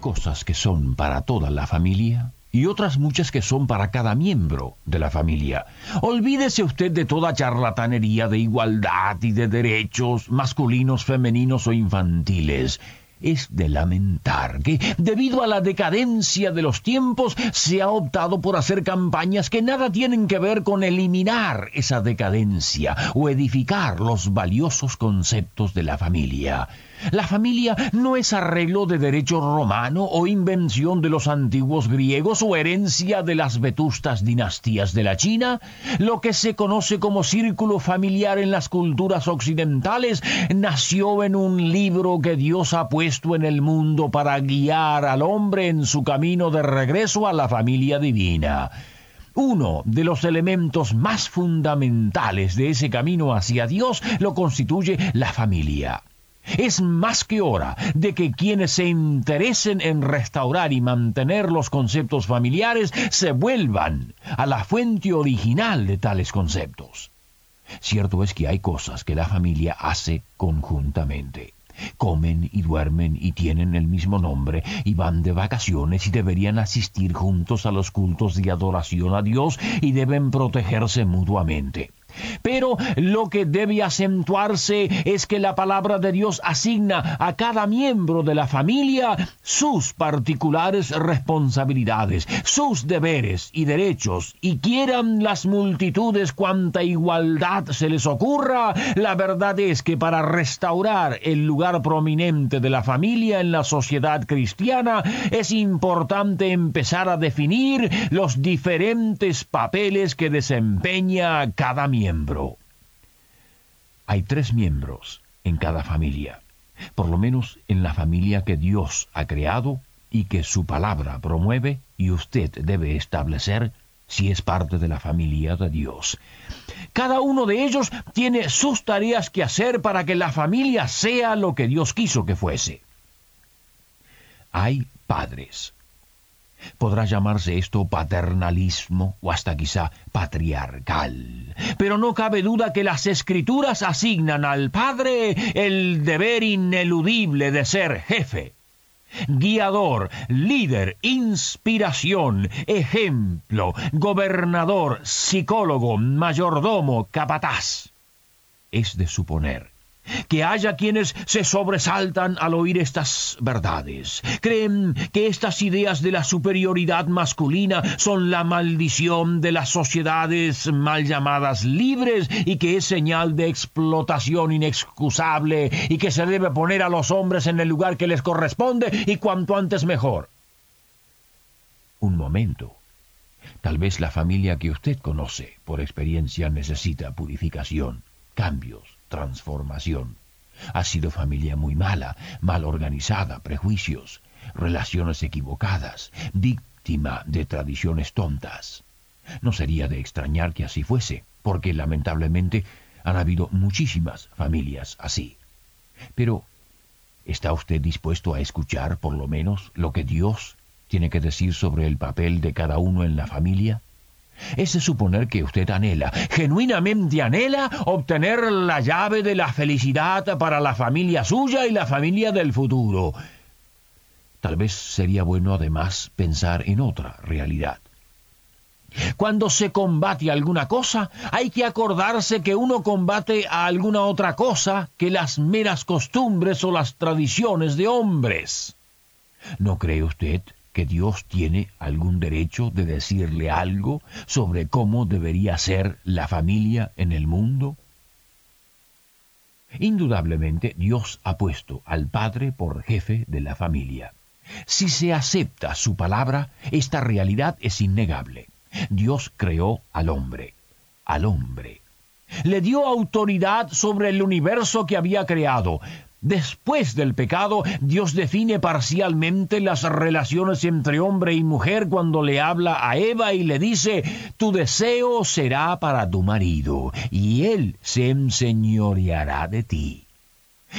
Cosas que son para toda la familia y otras muchas que son para cada miembro de la familia. Olvídese usted de toda charlatanería de igualdad y de derechos masculinos, femeninos o infantiles es de lamentar que, debido a la decadencia de los tiempos, se ha optado por hacer campañas que nada tienen que ver con eliminar esa decadencia o edificar los valiosos conceptos de la familia. La familia no es arreglo de derecho romano o invención de los antiguos griegos o herencia de las vetustas dinastías de la China. Lo que se conoce como círculo familiar en las culturas occidentales nació en un libro que Dios ha puesto en el mundo para guiar al hombre en su camino de regreso a la familia divina. Uno de los elementos más fundamentales de ese camino hacia Dios lo constituye la familia. Es más que hora de que quienes se interesen en restaurar y mantener los conceptos familiares se vuelvan a la fuente original de tales conceptos. Cierto es que hay cosas que la familia hace conjuntamente. Comen y duermen y tienen el mismo nombre y van de vacaciones y deberían asistir juntos a los cultos de adoración a Dios y deben protegerse mutuamente. Pero lo que debe acentuarse es que la palabra de Dios asigna a cada miembro de la familia sus particulares responsabilidades, sus deberes y derechos, y quieran las multitudes cuanta igualdad se les ocurra, la verdad es que para restaurar el lugar prominente de la familia en la sociedad cristiana es importante empezar a definir los diferentes papeles que desempeña cada miembro. Hay tres miembros en cada familia, por lo menos en la familia que Dios ha creado y que su palabra promueve y usted debe establecer si es parte de la familia de Dios. Cada uno de ellos tiene sus tareas que hacer para que la familia sea lo que Dios quiso que fuese. Hay padres, Podrá llamarse esto paternalismo o hasta quizá patriarcal. Pero no cabe duda que las escrituras asignan al padre el deber ineludible de ser jefe, guiador, líder, inspiración, ejemplo, gobernador, psicólogo, mayordomo, capataz. Es de suponer que haya quienes se sobresaltan al oír estas verdades. Creen que estas ideas de la superioridad masculina son la maldición de las sociedades mal llamadas libres y que es señal de explotación inexcusable y que se debe poner a los hombres en el lugar que les corresponde y cuanto antes mejor. Un momento. Tal vez la familia que usted conoce por experiencia necesita purificación, cambios transformación. Ha sido familia muy mala, mal organizada, prejuicios, relaciones equivocadas, víctima de tradiciones tontas. No sería de extrañar que así fuese, porque lamentablemente han habido muchísimas familias así. Pero, ¿está usted dispuesto a escuchar por lo menos lo que Dios tiene que decir sobre el papel de cada uno en la familia? Es suponer que usted anhela, genuinamente anhela, obtener la llave de la felicidad para la familia suya y la familia del futuro. Tal vez sería bueno además pensar en otra realidad. Cuando se combate alguna cosa, hay que acordarse que uno combate a alguna otra cosa que las meras costumbres o las tradiciones de hombres. ¿No cree usted que Dios tiene algún derecho de decirle algo sobre cómo debería ser la familia en el mundo? Indudablemente Dios ha puesto al padre por jefe de la familia. Si se acepta su palabra, esta realidad es innegable. Dios creó al hombre, al hombre. Le dio autoridad sobre el universo que había creado, Después del pecado, Dios define parcialmente las relaciones entre hombre y mujer cuando le habla a Eva y le dice, tu deseo será para tu marido, y él se enseñoreará de ti.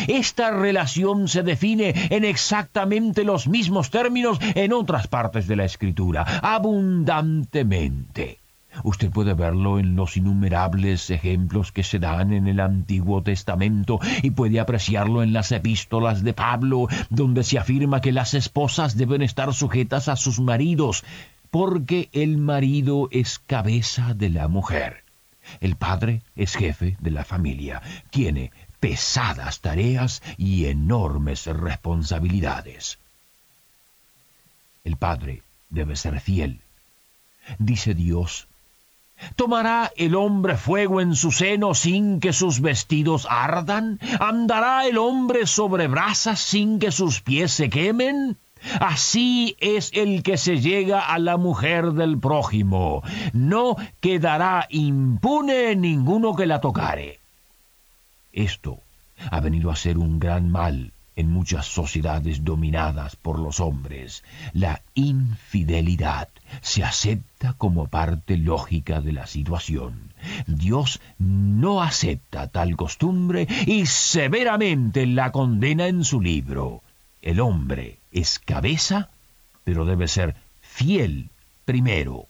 Esta relación se define en exactamente los mismos términos en otras partes de la Escritura, abundantemente. Usted puede verlo en los innumerables ejemplos que se dan en el Antiguo Testamento y puede apreciarlo en las epístolas de Pablo, donde se afirma que las esposas deben estar sujetas a sus maridos, porque el marido es cabeza de la mujer. El padre es jefe de la familia, tiene pesadas tareas y enormes responsabilidades. El padre debe ser fiel. Dice Dios ¿Tomará el hombre fuego en su seno sin que sus vestidos ardan? ¿Andará el hombre sobre brasas sin que sus pies se quemen? Así es el que se llega a la mujer del prójimo. No quedará impune ninguno que la tocare. Esto ha venido a ser un gran mal en muchas sociedades dominadas por los hombres. La infidelidad se acepta como parte lógica de la situación. Dios no acepta tal costumbre y severamente la condena en su libro. El hombre es cabeza, pero debe ser fiel primero.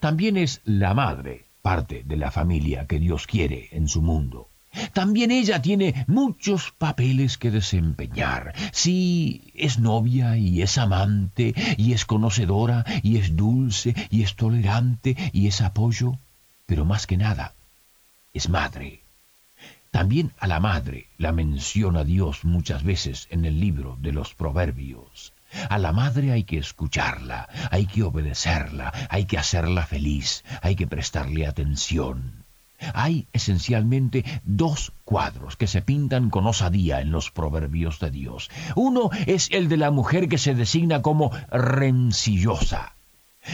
También es la madre parte de la familia que Dios quiere en su mundo. También ella tiene muchos papeles que desempeñar. Sí, es novia y es amante y es conocedora y es dulce y es tolerante y es apoyo, pero más que nada, es madre. También a la madre la menciona Dios muchas veces en el libro de los Proverbios. A la madre hay que escucharla, hay que obedecerla, hay que hacerla feliz, hay que prestarle atención. Hay esencialmente dos cuadros que se pintan con osadía en los proverbios de Dios. Uno es el de la mujer que se designa como rencillosa.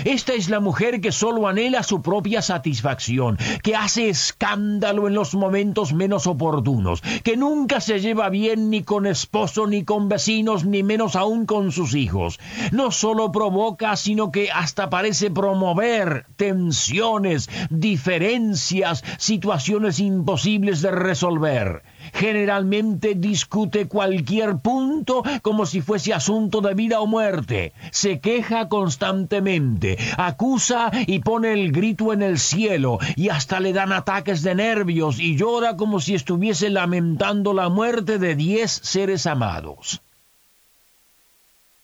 Esta es la mujer que solo anhela su propia satisfacción, que hace escándalo en los momentos menos oportunos, que nunca se lleva bien ni con esposo, ni con vecinos, ni menos aún con sus hijos. No solo provoca, sino que hasta parece promover tensiones, diferencias, situaciones imposibles de resolver. Generalmente discute cualquier punto como si fuese asunto de vida o muerte. Se queja constantemente, acusa y pone el grito en el cielo y hasta le dan ataques de nervios y llora como si estuviese lamentando la muerte de diez seres amados.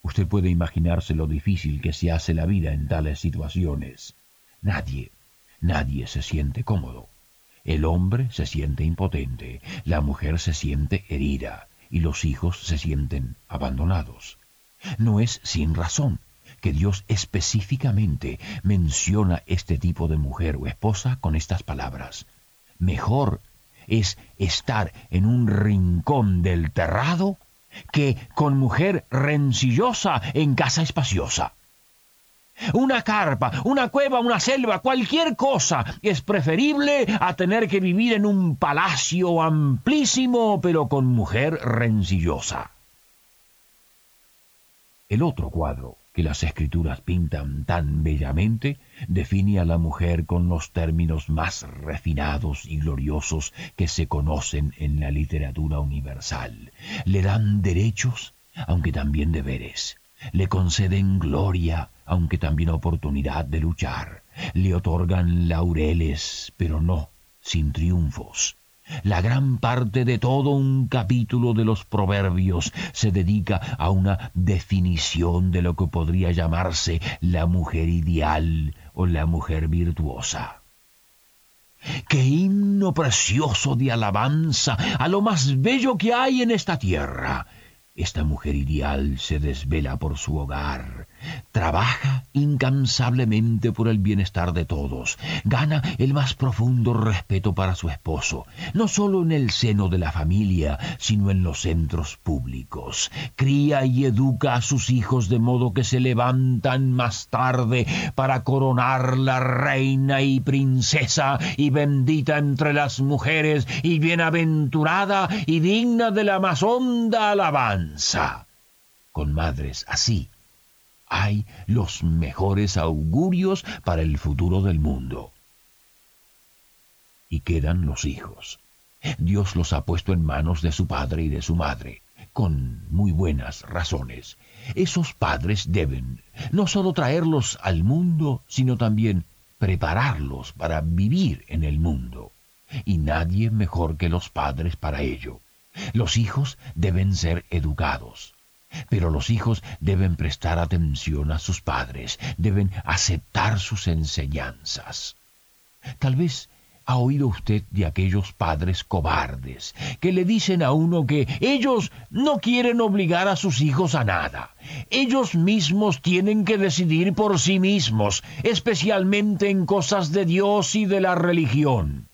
Usted puede imaginarse lo difícil que se hace la vida en tales situaciones. Nadie, nadie se siente cómodo. El hombre se siente impotente, la mujer se siente herida y los hijos se sienten abandonados. No es sin razón que Dios específicamente menciona este tipo de mujer o esposa con estas palabras. Mejor es estar en un rincón del terrado que con mujer rencillosa en casa espaciosa. Una carpa, una cueva, una selva, cualquier cosa es preferible a tener que vivir en un palacio amplísimo pero con mujer rencillosa. El otro cuadro que las escrituras pintan tan bellamente define a la mujer con los términos más refinados y gloriosos que se conocen en la literatura universal. Le dan derechos, aunque también deberes. Le conceden gloria, aunque también oportunidad de luchar. Le otorgan laureles, pero no sin triunfos. La gran parte de todo un capítulo de los proverbios se dedica a una definición de lo que podría llamarse la mujer ideal o la mujer virtuosa. Qué himno precioso de alabanza a lo más bello que hay en esta tierra. Esta mujer ideal se desvela por su hogar, trabaja incansablemente por el bienestar de todos, gana el más profundo respeto para su esposo, no solo en el seno de la familia, sino en los centros públicos, cría y educa a sus hijos de modo que se levantan más tarde para coronar la reina y princesa y bendita entre las mujeres y bienaventurada y digna de la más honda alabanza. Con madres así, hay los mejores augurios para el futuro del mundo. Y quedan los hijos. Dios los ha puesto en manos de su padre y de su madre, con muy buenas razones. Esos padres deben no solo traerlos al mundo, sino también prepararlos para vivir en el mundo. Y nadie mejor que los padres para ello. Los hijos deben ser educados. Pero los hijos deben prestar atención a sus padres, deben aceptar sus enseñanzas. Tal vez ha oído usted de aquellos padres cobardes que le dicen a uno que ellos no quieren obligar a sus hijos a nada. Ellos mismos tienen que decidir por sí mismos, especialmente en cosas de Dios y de la religión.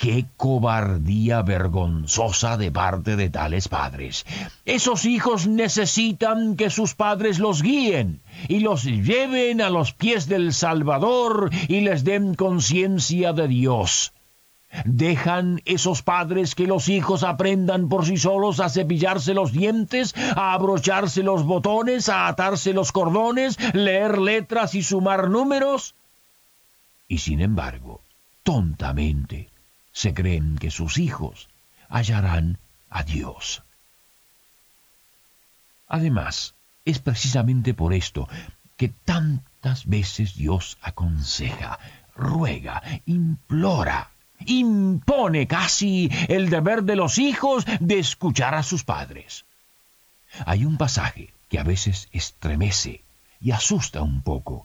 Qué cobardía vergonzosa de parte de tales padres. Esos hijos necesitan que sus padres los guíen y los lleven a los pies del Salvador y les den conciencia de Dios. ¿Dejan esos padres que los hijos aprendan por sí solos a cepillarse los dientes, a abrocharse los botones, a atarse los cordones, leer letras y sumar números? Y sin embargo, tontamente, se creen que sus hijos hallarán a Dios. Además, es precisamente por esto que tantas veces Dios aconseja, ruega, implora, impone casi el deber de los hijos de escuchar a sus padres. Hay un pasaje que a veces estremece y asusta un poco,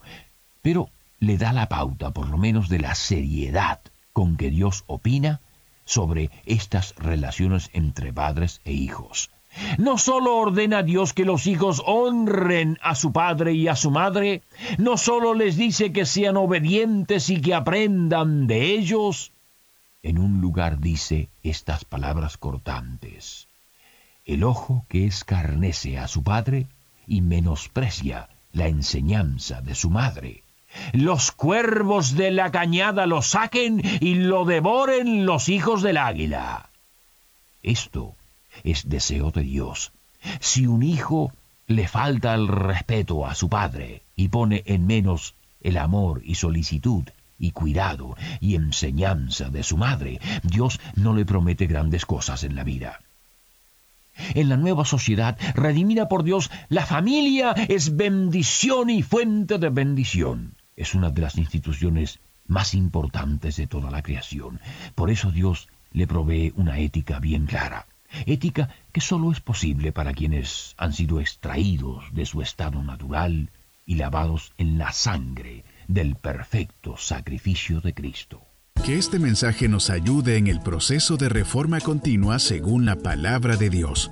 pero le da la pauta por lo menos de la seriedad con que Dios opina sobre estas relaciones entre padres e hijos. No solo ordena Dios que los hijos honren a su padre y a su madre, no solo les dice que sean obedientes y que aprendan de ellos, en un lugar dice estas palabras cortantes. El ojo que escarnece a su padre y menosprecia la enseñanza de su madre los cuervos de la cañada lo saquen y lo devoren los hijos del águila. Esto es deseo de Dios. Si un hijo le falta el respeto a su padre y pone en menos el amor y solicitud y cuidado y enseñanza de su madre, Dios no le promete grandes cosas en la vida. En la nueva sociedad, redimida por Dios, la familia es bendición y fuente de bendición es una de las instituciones más importantes de toda la creación. Por eso Dios le provee una ética bien clara. Ética que solo es posible para quienes han sido extraídos de su estado natural y lavados en la sangre del perfecto sacrificio de Cristo. Que este mensaje nos ayude en el proceso de reforma continua según la palabra de Dios.